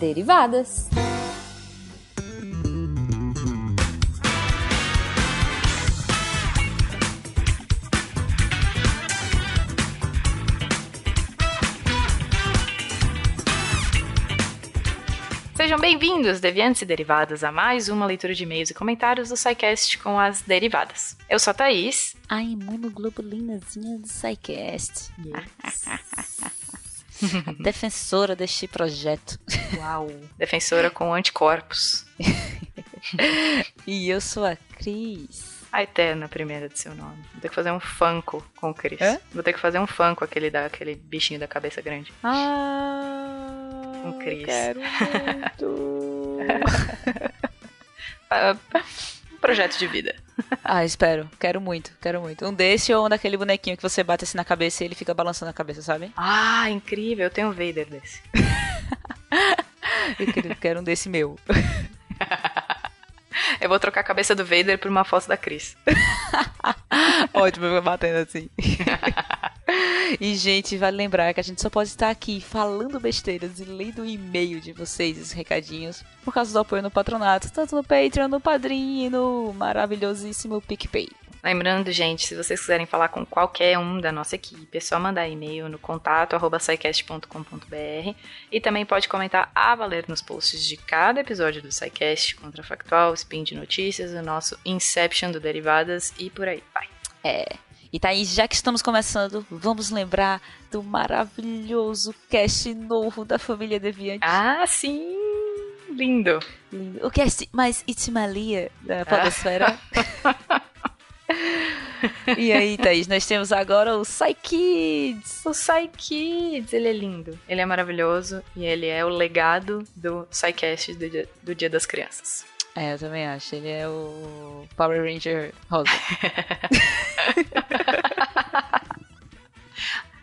Derivadas. Sejam bem-vindos, deviantes e derivadas, a mais uma leitura de e-mails e comentários do SciCast com as derivadas. Eu sou a Thaís. A imunoglobulinazinha do SciCast. Yes. a defensora deste projeto. Uau! Defensora com anticorpos. e eu sou a Cris. A eterna primeira de seu nome. Vou ter que fazer um funko com o Chris. Hã? Vou ter que fazer um funko, aquele, da, aquele bichinho da cabeça grande. Ah com Cris. Quero muito. um projeto de vida. Ah, espero. Quero muito, quero muito. Um desse ou um daquele bonequinho que você bate assim na cabeça e ele fica balançando a cabeça, sabe? Ah, incrível. Eu tenho um Vader desse. Eu quero um desse meu. Eu vou trocar a cabeça do Vader por uma foto da Cris. Ótimo, eu vou batendo assim. E, gente, vale lembrar que a gente só pode estar aqui falando besteiras e lendo o e-mail de vocês, esses recadinhos, por causa do apoio no patronato, tanto no Patreon, no Padrim e no maravilhosíssimo PicPay. Lembrando, gente, se vocês quiserem falar com qualquer um da nossa equipe, é só mandar e-mail no contato arroba e também pode comentar a valer nos posts de cada episódio do SciCast, Contrafactual, Spin de Notícias, o nosso Inception do Derivadas e por aí vai. É, e Thaís, já que estamos começando, vamos lembrar do maravilhoso cast novo da família Deviante. Ah, sim! Lindo! Lindo. O cast mais Itimalia da Podosfera. Ah. e aí, Thaís, nós temos agora o Psykids. O Psykids, ele é lindo. Ele é maravilhoso e ele é o legado do Psycast do dia, do dia das Crianças. É, eu também acho. Ele é o Power Ranger rosa.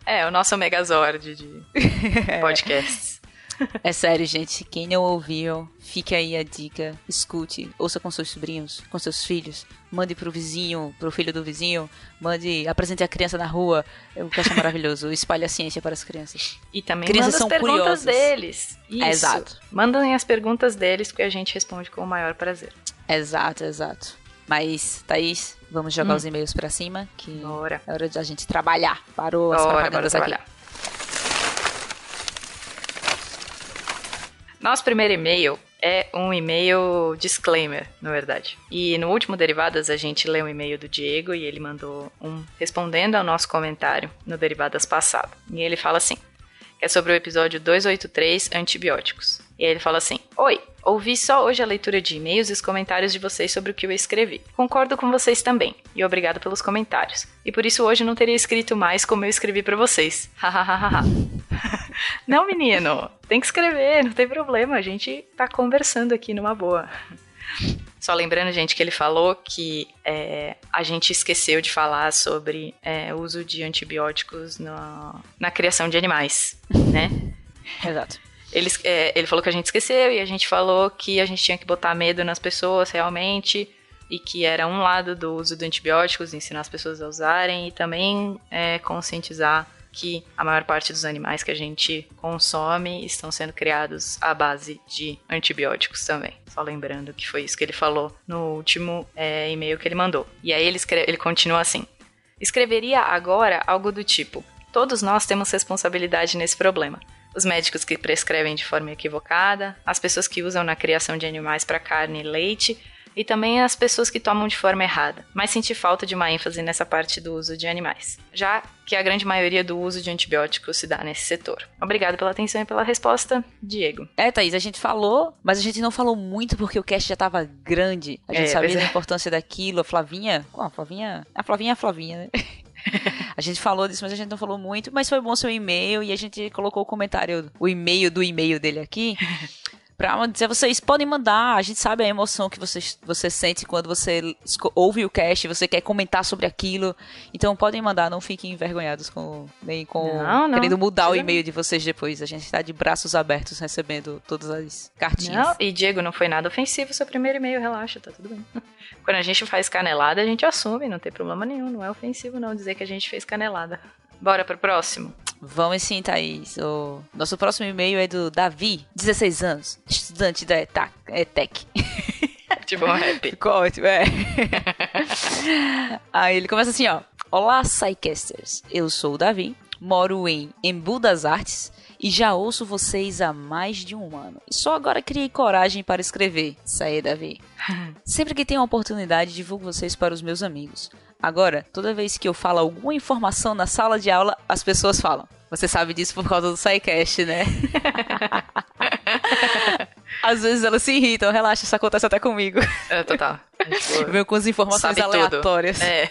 é, o nosso Megazord de podcasts. É sério, gente. Quem não ouviu, fique aí a dica. Escute, ouça com seus sobrinhos, com seus filhos. Mande pro vizinho, pro filho do vizinho. Mande, apresente a criança na rua. O que acho maravilhoso. Espalhe a ciência para as crianças. E também crianças manda são as perguntas curiosas. deles. Isso. É, exato. Mandem as perguntas deles, que a gente responde com o maior prazer. Exato, exato. Mas, Thaís, vamos jogar hum. os e-mails pra cima, que Bora. é hora de a gente trabalhar. Parou as bora, propagandas bora aqui. Nosso primeiro e-mail é um e-mail disclaimer, na verdade. E no último Derivadas a gente leu um e-mail do Diego e ele mandou um respondendo ao nosso comentário no Derivadas passado. E ele fala assim: é sobre o episódio 283 Antibióticos. E aí ele fala assim: Oi, ouvi só hoje a leitura de e-mails e os comentários de vocês sobre o que eu escrevi. Concordo com vocês também, e obrigado pelos comentários. E por isso hoje não teria escrito mais como eu escrevi para vocês. Hahaha. não, menino, tem que escrever, não tem problema, a gente tá conversando aqui numa boa. Só lembrando, gente, que ele falou que é, a gente esqueceu de falar sobre é, o uso de antibióticos no, na criação de animais, né? Exato. Ele, é, ele falou que a gente esqueceu e a gente falou que a gente tinha que botar medo nas pessoas realmente e que era um lado do uso de antibióticos, ensinar as pessoas a usarem e também é, conscientizar que a maior parte dos animais que a gente consome estão sendo criados à base de antibióticos também. Só lembrando que foi isso que ele falou no último é, e-mail que ele mandou. E aí ele, escreve, ele continua assim: Escreveria agora algo do tipo: Todos nós temos responsabilidade nesse problema. Os médicos que prescrevem de forma equivocada, as pessoas que usam na criação de animais para carne e leite, e também as pessoas que tomam de forma errada, mas senti falta de uma ênfase nessa parte do uso de animais, já que a grande maioria do uso de antibióticos se dá nesse setor. Obrigado pela atenção e pela resposta, Diego. É, Thaís, a gente falou, mas a gente não falou muito porque o cast já estava grande. A gente é, sabia da é. importância daquilo. A Flavinha. Oh, a Flavinha. A Flavinha é a Flavinha, né? a gente falou disso, mas a gente não falou muito. Mas foi bom seu e-mail e a gente colocou o comentário, o e-mail do e-mail dele aqui. Pra dizer, vocês podem mandar, a gente sabe a emoção que você, você sente quando você ouve o cast, você quer comentar sobre aquilo. Então podem mandar, não fiquem envergonhados com nem com não, não, querendo mudar o e-mail de vocês depois. A gente está de braços abertos recebendo todas as cartinhas. Não, e Diego, não foi nada ofensivo seu primeiro e-mail, relaxa, tá tudo bem. Quando a gente faz canelada, a gente assume, não tem problema nenhum, não é ofensivo não dizer que a gente fez canelada. Bora pro próximo? Vamos sim, Thaís. O nosso próximo e-mail é do Davi, 16 anos, estudante da ETEC. tipo um rap. Ficou ótimo, é. Aí ele começa assim, ó. Olá, Psycasters. Eu sou o Davi, moro em Embu das Artes e já ouço vocês há mais de um ano. E só agora criei coragem para escrever. Isso aí, Davi. Sempre que tenho a oportunidade, divulgo vocês para os meus amigos. Agora, toda vez que eu falo alguma informação na sala de aula, as pessoas falam. Você sabe disso por causa do SciCast, né? Às vezes elas se irritam, relaxa, isso acontece até comigo. É, total. Eu venho com as informações aleatórias. Tudo. É.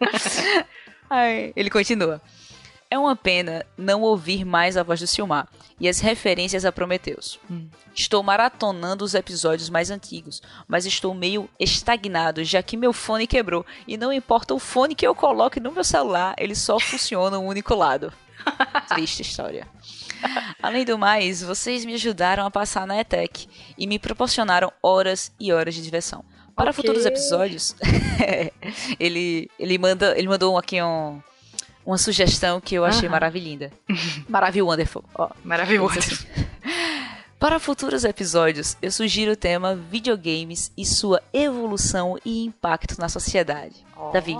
Aí, ele continua. É uma pena não ouvir mais a voz do Silmar e as referências a Prometheus. Hum. Estou maratonando os episódios mais antigos, mas estou meio estagnado, já que meu fone quebrou. E não importa o fone que eu coloque no meu celular, ele só funciona um único lado. Triste história. Além do mais, vocês me ajudaram a passar na ETEC e me proporcionaram horas e horas de diversão. Para okay. futuros episódios, ele, ele, manda, ele mandou aqui um, uma sugestão que eu achei uhum. maravilhinda. Maravilha Wonderful. Maravilha Wonderful. Para futuros episódios, eu sugiro o tema videogames e sua evolução e impacto na sociedade. Oh. Davi,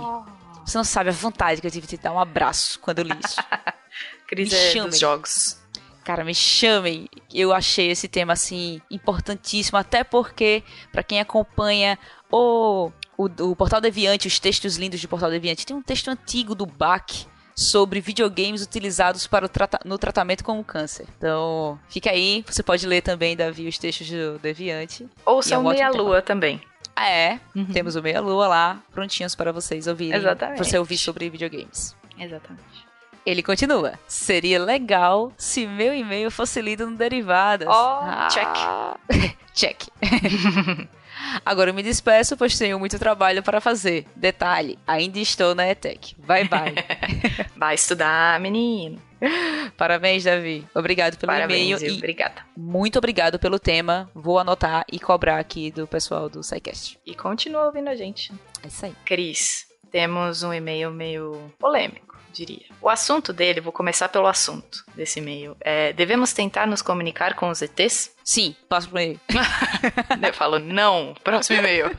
você não sabe a vontade que eu tive de te dar um abraço quando eu li isso. Crise é dos jogos. Cara, me chamem. Eu achei esse tema assim importantíssimo, até porque para quem acompanha o, o, o Portal Deviante, os textos lindos de Portal Deviante, tem um texto antigo do Bach sobre videogames utilizados para o trata no tratamento com o câncer. Então, fica aí, você pode ler também, Davi, os textos do Deviante. Ouça é o Meia Lua também. Ah, é, uhum. temos o Meia Lua lá, prontinhos para vocês ouvirem. Exatamente. Pra você ouvir sobre videogames. Exatamente. Ele continua. Seria legal se meu e-mail fosse lido no Derivadas. Oh, ah. check. check. Agora eu me despeço, pois tenho muito trabalho para fazer. Detalhe, ainda estou na ETEC. Bye, bye. Vai estudar, menino. Parabéns, Davi. Obrigado pelo e-mail. E obrigada. Muito obrigado pelo tema. Vou anotar e cobrar aqui do pessoal do SciCast. E continua ouvindo a gente. É isso aí. Cris, temos um e-mail meio polêmico diria. O assunto dele, vou começar pelo assunto desse e-mail. É, devemos tentar nos comunicar com os ETs? Sim, passo pro e-mail. Eu falo, não, próximo e-mail.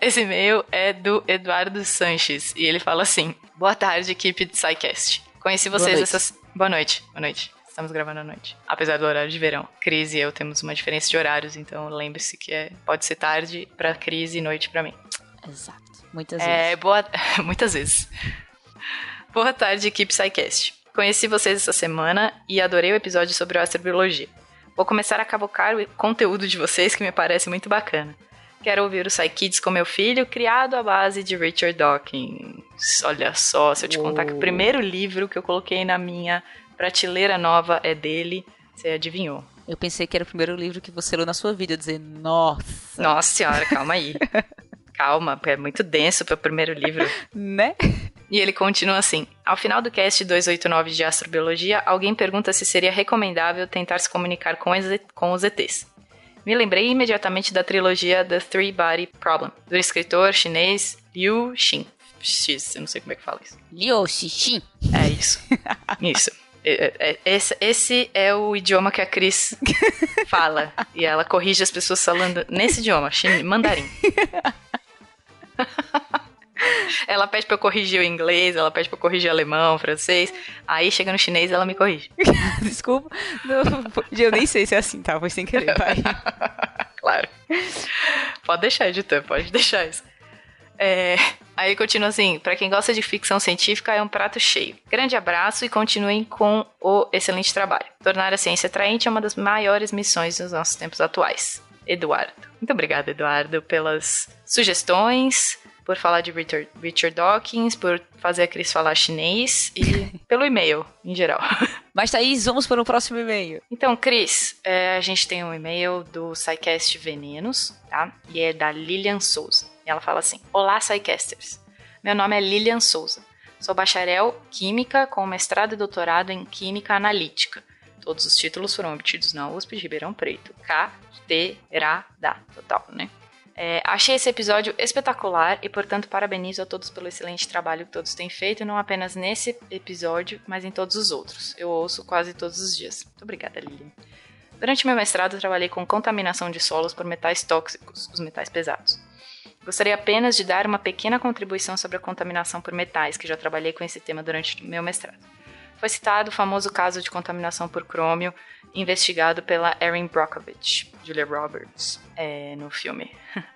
Esse e-mail é do Eduardo Sanches e ele fala assim: Boa tarde, equipe de SciCast. Conheci vocês Boa essas. Boa noite. Boa noite. Estamos gravando à noite. Apesar do horário de verão. Cris e eu temos uma diferença de horários, então lembre-se que é, pode ser tarde pra Cris e noite pra mim. Exato. Muitas é, vezes. Boa... Muitas vezes. boa tarde, equipe SciCast. Conheci vocês essa semana e adorei o episódio sobre astrobiologia. Vou começar a cavocar o conteúdo de vocês que me parece muito bacana. Quero ouvir o Psykids com meu filho, criado à base de Richard Dawkins. Olha só, se eu te contar que o primeiro livro que eu coloquei na minha Prateleira Nova é dele. Você adivinhou. Eu pensei que era o primeiro livro que você leu na sua vida, dizer, nossa. Nossa senhora, calma aí. calma, é muito denso para o primeiro livro. né? E ele continua assim: Ao final do cast 289 de Astrobiologia, alguém pergunta se seria recomendável tentar se comunicar com, com os ETs. Me lembrei imediatamente da trilogia The Three Body Problem, do escritor chinês Liu Xin. X, eu não sei como é que fala isso. Liu Xixin. É isso. isso. É, é, esse, esse é o idioma que a Cris fala. e ela corrige as pessoas falando nesse idioma, mandarim. ela pede pra eu corrigir o inglês, ela pede pra eu corrigir o alemão, o francês. Aí chega no chinês ela me corrige. Desculpa. Não, eu nem sei se é assim, tá? Foi sem querer, claro. Pode deixar, editor, pode deixar isso. É, aí continua assim: para quem gosta de ficção científica, é um prato cheio. Grande abraço e continuem com o excelente trabalho. Tornar a ciência atraente é uma das maiores missões dos nossos tempos atuais. Eduardo. Muito obrigada, Eduardo, pelas sugestões, por falar de Richard, Richard Dawkins, por fazer a Cris falar chinês e pelo e-mail, em geral. Mas, Thaís, vamos para o próximo e-mail. Então, Cris, é, a gente tem um e-mail do SciCast Venenos, tá? E é da Lilian Souza. E ela fala assim: Olá, SciCasters. Meu nome é Lilian Souza. Sou bacharel Química com mestrado e doutorado em Química Analítica. Todos os títulos foram obtidos na USP de Ribeirão Preto. Carteirada, total, né? É, achei esse episódio espetacular e, portanto, parabenizo a todos pelo excelente trabalho que todos têm feito, não apenas nesse episódio, mas em todos os outros. Eu ouço quase todos os dias. Muito obrigada, Lilian. Durante meu mestrado, trabalhei com contaminação de solos por metais tóxicos, os metais pesados. Gostaria apenas de dar uma pequena contribuição sobre a contaminação por metais, que já trabalhei com esse tema durante meu mestrado. Foi citado o famoso caso de contaminação por crômio, investigado pela Erin Brockovich, Julia Roberts, é, no filme.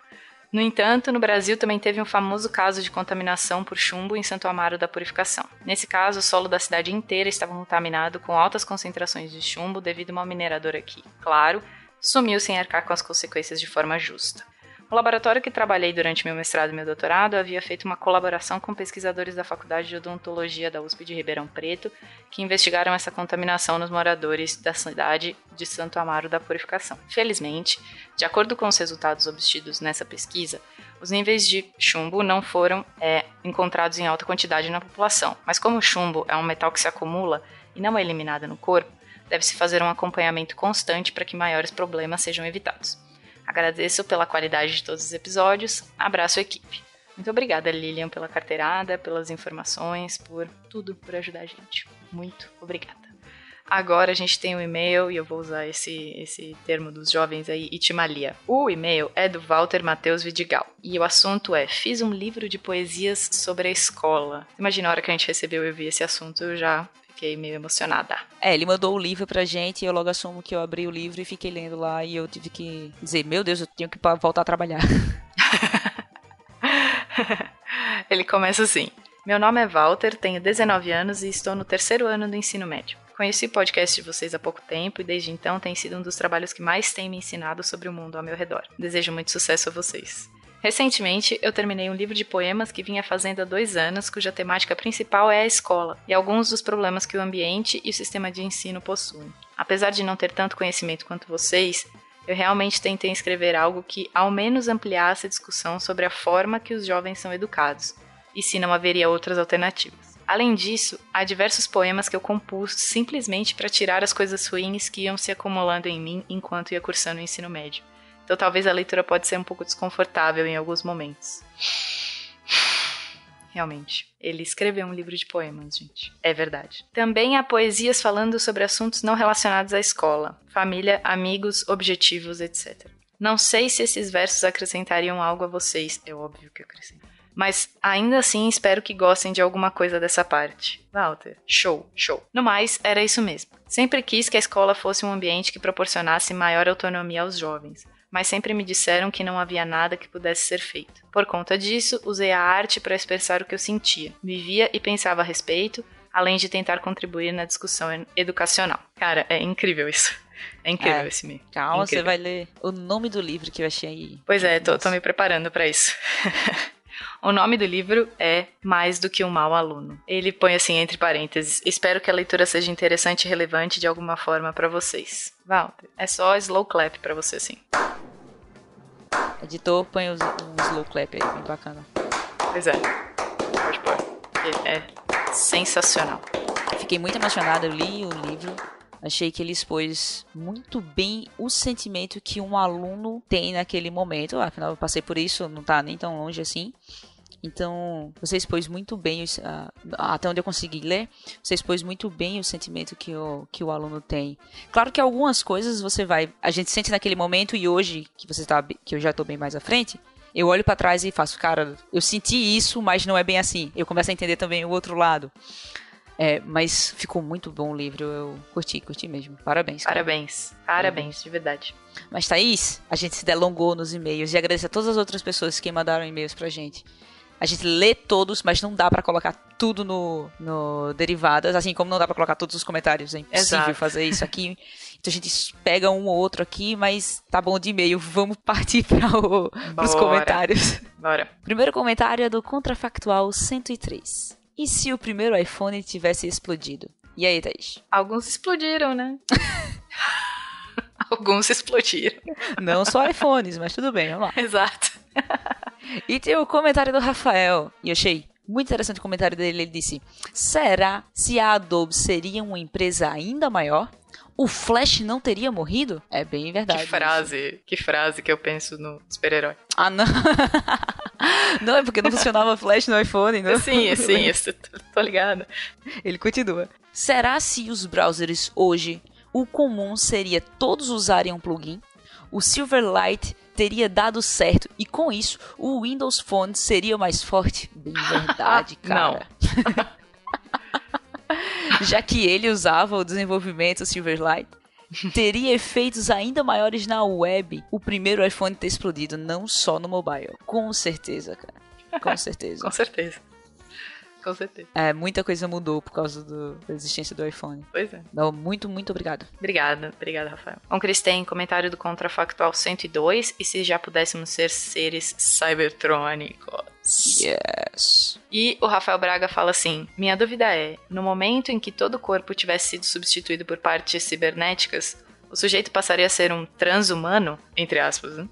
No entanto, no Brasil também teve um famoso caso de contaminação por chumbo em Santo Amaro da Purificação. Nesse caso, o solo da cidade inteira estava contaminado com altas concentrações de chumbo devido a uma mineradora que, claro, sumiu sem arcar com as consequências de forma justa. O laboratório que trabalhei durante meu mestrado e meu doutorado havia feito uma colaboração com pesquisadores da Faculdade de Odontologia da USP de Ribeirão Preto, que investigaram essa contaminação nos moradores da cidade de Santo Amaro da Purificação. Felizmente, de acordo com os resultados obtidos nessa pesquisa, os níveis de chumbo não foram é, encontrados em alta quantidade na população, mas como o chumbo é um metal que se acumula e não é eliminado no corpo, deve-se fazer um acompanhamento constante para que maiores problemas sejam evitados. Agradeço pela qualidade de todos os episódios. Abraço, equipe. Muito obrigada, Lilian, pela carteirada, pelas informações, por tudo, por ajudar a gente. Muito obrigada. Agora a gente tem um e-mail, e eu vou usar esse, esse termo dos jovens aí, itimalia. O e-mail é do Walter Matheus Vidigal. E o assunto é: Fiz um livro de poesias sobre a escola. Imagina a hora que a gente recebeu e eu vi esse assunto, eu já fiquei meio emocionada. É, ele mandou o livro pra gente e eu logo assumo que eu abri o livro e fiquei lendo lá e eu tive que dizer, meu Deus, eu tenho que voltar a trabalhar. ele começa assim: Meu nome é Walter, tenho 19 anos e estou no terceiro ano do ensino médio. Conheci o podcast de vocês há pouco tempo e desde então tem sido um dos trabalhos que mais tem me ensinado sobre o mundo ao meu redor. Desejo muito sucesso a vocês. Recentemente, eu terminei um livro de poemas que vinha fazendo há dois anos, cuja temática principal é a escola e alguns dos problemas que o ambiente e o sistema de ensino possuem. Apesar de não ter tanto conhecimento quanto vocês, eu realmente tentei escrever algo que ao menos ampliasse a discussão sobre a forma que os jovens são educados, e se não haveria outras alternativas. Além disso, há diversos poemas que eu compus simplesmente para tirar as coisas ruins que iam se acumulando em mim enquanto ia cursando o ensino médio. Então talvez a leitura pode ser um pouco desconfortável em alguns momentos. Realmente. Ele escreveu um livro de poemas, gente. É verdade. Também há poesias falando sobre assuntos não relacionados à escola, família, amigos, objetivos, etc. Não sei se esses versos acrescentariam algo a vocês. É óbvio que acrescentam. Mas ainda assim espero que gostem de alguma coisa dessa parte. Walter, show, show. No mais, era isso mesmo. Sempre quis que a escola fosse um ambiente que proporcionasse maior autonomia aos jovens mas sempre me disseram que não havia nada que pudesse ser feito. Por conta disso, usei a arte para expressar o que eu sentia, vivia e pensava a respeito, além de tentar contribuir na discussão educacional. Cara, é incrível isso. É incrível é, esse meio. Calma, incrível. você vai ler o nome do livro que eu achei aí. Pois é, tô, tô me preparando para isso. O nome do livro é Mais do que um mau aluno. Ele põe assim entre parênteses: Espero que a leitura seja interessante e relevante de alguma forma para vocês. Walter, é só slow clap para você assim. Editor, põe um slow clap aí, bem bacana. Pois é. Pode pôr. Ele é sensacional. Fiquei muito emocionada, eu li o livro. Achei que ele expôs muito bem o sentimento que um aluno tem naquele momento. Afinal, eu passei por isso, não tá nem tão longe assim. Então, você expôs muito bem, uh, até onde eu consegui ler, você expôs muito bem o sentimento que o, que o aluno tem. Claro que algumas coisas você vai. A gente sente naquele momento e hoje, que você tá, que eu já tô bem mais à frente, eu olho para trás e faço, cara, eu senti isso, mas não é bem assim. Eu começo a entender também o outro lado. É, mas ficou muito bom o livro, eu curti, curti mesmo. Parabéns. Cara. Parabéns, parabéns, de verdade. Mas Thaís, a gente se delongou nos e-mails e agradeço a todas as outras pessoas que mandaram e-mails pra gente. A gente lê todos, mas não dá para colocar tudo no, no Derivadas, assim como não dá para colocar todos os comentários. É impossível Exato. fazer isso aqui. Então a gente pega um ou outro aqui, mas tá bom de e-mail. Vamos partir para os comentários. Bora. Primeiro comentário é do Contrafactual 103. E se o primeiro iPhone tivesse explodido? E aí, Thaís? Alguns explodiram, né? Alguns explodiram. Não só iPhones, mas tudo bem, vamos lá. Exato. e tem o comentário do Rafael. E eu achei Muito interessante o comentário dele. Ele disse: Será se a Adobe seria uma empresa ainda maior? o Flash não teria morrido? É bem verdade. Que frase, isso. que frase que eu penso no super-herói. Ah, não. não, é porque não funcionava Flash no iPhone, não? Sim, sim, eu tô ligado. Ele continua. Será se os browsers hoje, o comum seria todos usarem um plugin? O Silverlight teria dado certo e com isso o Windows Phone seria mais forte? Bem verdade, cara. Já que ele usava o desenvolvimento Silverlight, teria efeitos ainda maiores na web o primeiro iPhone ter explodido, não só no mobile. Com certeza, cara. Com certeza. Com certeza. Com certeza. É, muita coisa mudou por causa do, da existência do iPhone. Pois é. Não, muito, muito obrigado. Obrigada, obrigada, Rafael. Um Cris tem comentário do Contrafactual 102 e se já pudéssemos ser seres cybertrônicos. Yes. E o Rafael Braga fala assim: Minha dúvida é: no momento em que todo o corpo tivesse sido substituído por partes cibernéticas, o sujeito passaria a ser um transhumano? Entre aspas, né?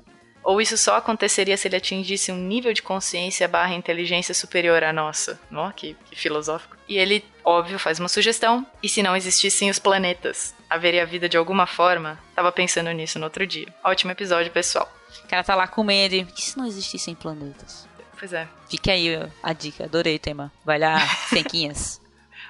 Ou isso só aconteceria se ele atingisse um nível de consciência barra inteligência superior à nossa? Ó, que, que filosófico. E ele, óbvio, faz uma sugestão. E se não existissem os planetas? Haveria vida de alguma forma? Tava pensando nisso no outro dia. Ótimo episódio, pessoal. O cara tá lá com medo. E se não existissem planetas? Pois é. Fica aí a dica. Adorei o tema. Vai lá, fenquinhas.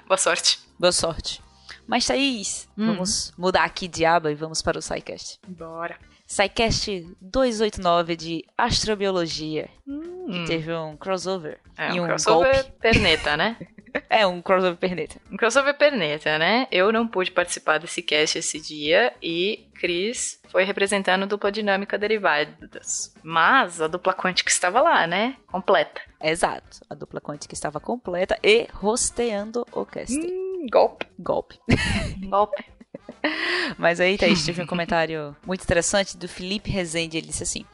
Boa sorte. Boa sorte. Mas, Thaís, hum. vamos mudar aqui de aba e vamos para o SciCast. Bora. SciCast 289 de Astrobiologia. Hum. Que teve um crossover. É, um, um crossover golpe. perneta, né? é, um crossover perneta. Um crossover perneta, né? Eu não pude participar desse cast esse dia e Cris foi representando a dupla dinâmica derivadas. Mas a dupla quântica estava lá, né? Completa. Exato. A dupla quântica estava completa e rosteando o cast. Hum, golpe. Golpe. golpe. Mas aí, Thaís, teve um comentário muito interessante do Felipe Rezende. Ele disse assim: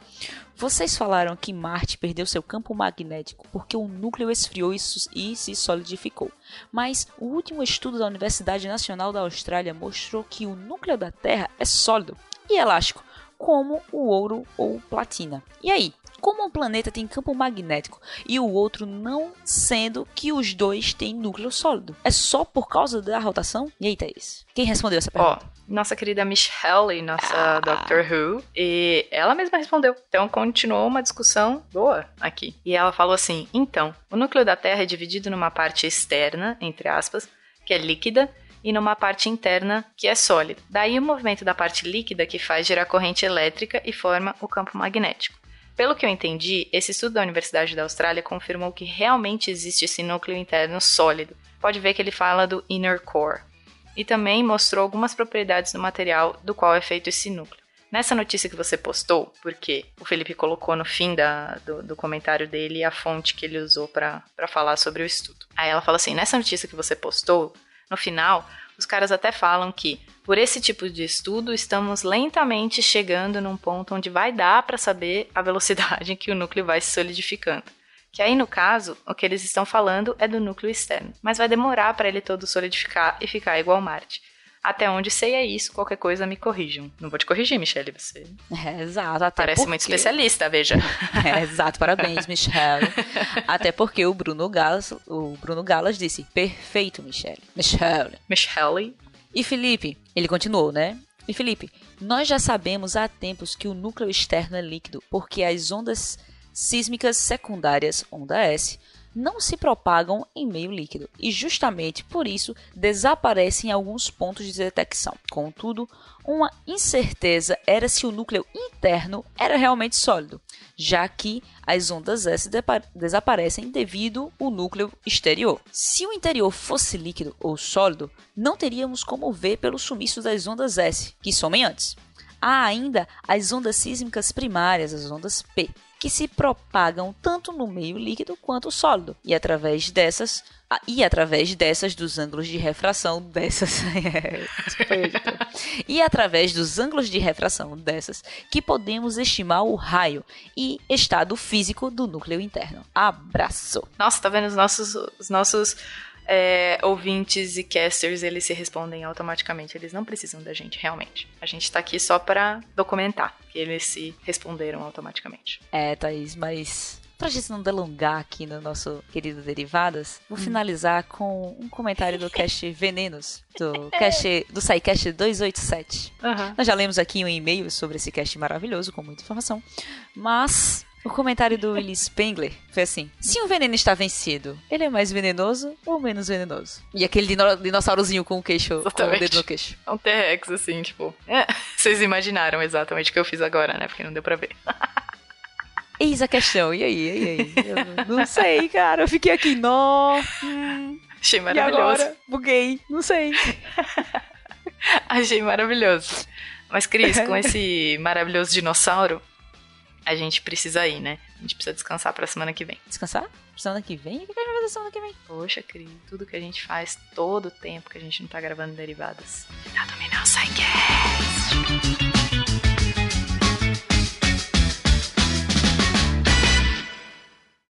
Vocês falaram que Marte perdeu seu campo magnético porque o núcleo esfriou e, se solidificou. Mas o último estudo da Universidade Nacional da Austrália mostrou que o núcleo da Terra é sólido e elástico, como o ouro ou platina. E aí? Como um planeta tem campo magnético e o outro não, sendo que os dois têm núcleo sólido? É só por causa da rotação? E aí, Thaís? Quem respondeu essa pergunta? Oh, nossa querida Michelle, nossa ah. Doctor Who, e ela mesma respondeu. Então continuou uma discussão boa aqui. E ela falou assim: então, o núcleo da Terra é dividido numa parte externa, entre aspas, que é líquida, e numa parte interna que é sólida. Daí o movimento da parte líquida que faz girar corrente elétrica e forma o campo magnético. Pelo que eu entendi, esse estudo da Universidade da Austrália confirmou que realmente existe esse núcleo interno sólido. Pode ver que ele fala do inner core. E também mostrou algumas propriedades do material do qual é feito esse núcleo. Nessa notícia que você postou, porque o Felipe colocou no fim da, do, do comentário dele a fonte que ele usou para falar sobre o estudo. Aí ela fala assim: nessa notícia que você postou, no final, os caras até falam que, por esse tipo de estudo, estamos lentamente chegando num ponto onde vai dar para saber a velocidade em que o núcleo vai se solidificando. Que aí, no caso, o que eles estão falando é do núcleo externo, mas vai demorar para ele todo solidificar e ficar igual Marte. Até onde sei é isso, qualquer coisa me corrijam. Não vou te corrigir, Michelle, você. É, exato, até Parece porque... muito especialista, veja. É, exato, parabéns, Michelle. até porque o Bruno Galas, o Bruno Galas disse: "Perfeito, Michelle". Michelle. Michelle. E Felipe, ele continuou, né? E Felipe, nós já sabemos há tempos que o núcleo externo é líquido, porque as ondas sísmicas secundárias, onda S, não se propagam em meio líquido e, justamente por isso, desaparecem em alguns pontos de detecção. Contudo, uma incerteza era se o núcleo interno era realmente sólido, já que as ondas S desaparecem devido ao núcleo exterior. Se o interior fosse líquido ou sólido, não teríamos como ver pelo sumiço das ondas S, que somem antes. Há ainda as ondas sísmicas primárias, as ondas P, que se propagam tanto no meio líquido quanto sólido, e através dessas e através dessas dos ângulos de refração dessas e através dos ângulos de refração dessas que podemos estimar o raio e estado físico do núcleo interno. Abraço. Nossa, tá vendo os nossos os nossos é, ouvintes e casters, eles se respondem automaticamente. Eles não precisam da gente, realmente. A gente tá aqui só para documentar que eles se responderam automaticamente. É, Thaís, mas pra gente não delongar aqui no nosso querido Derivadas, vou hum. finalizar com um comentário do cast Venenos, do cast do SciCast 287. Uhum. Nós já lemos aqui um e-mail sobre esse cast maravilhoso, com muita informação, mas o comentário do Willis Spengler foi assim: Se um veneno está vencido, ele é mais venenoso ou menos venenoso? E aquele dino dinossaurozinho com o queixo, exatamente. com o dedo no queixo. É um T-Rex, assim, tipo. É. Vocês imaginaram exatamente o que eu fiz agora, né? Porque não deu pra ver. Eis a questão. E aí, e aí? Eu não sei, cara. Eu fiquei aqui, nó. Hum, Achei maravilhoso. E agora? Buguei. Não sei. Achei maravilhoso. Mas, Cris, com esse maravilhoso dinossauro, a gente precisa ir, né? A gente precisa descansar pra semana que vem. Descansar? Semana que vem? O que a gente vai fazer semana que vem? Poxa, Cris, tudo que a gente faz, todo o tempo que a gente não tá gravando derivadas. Tá dominando o SciCast!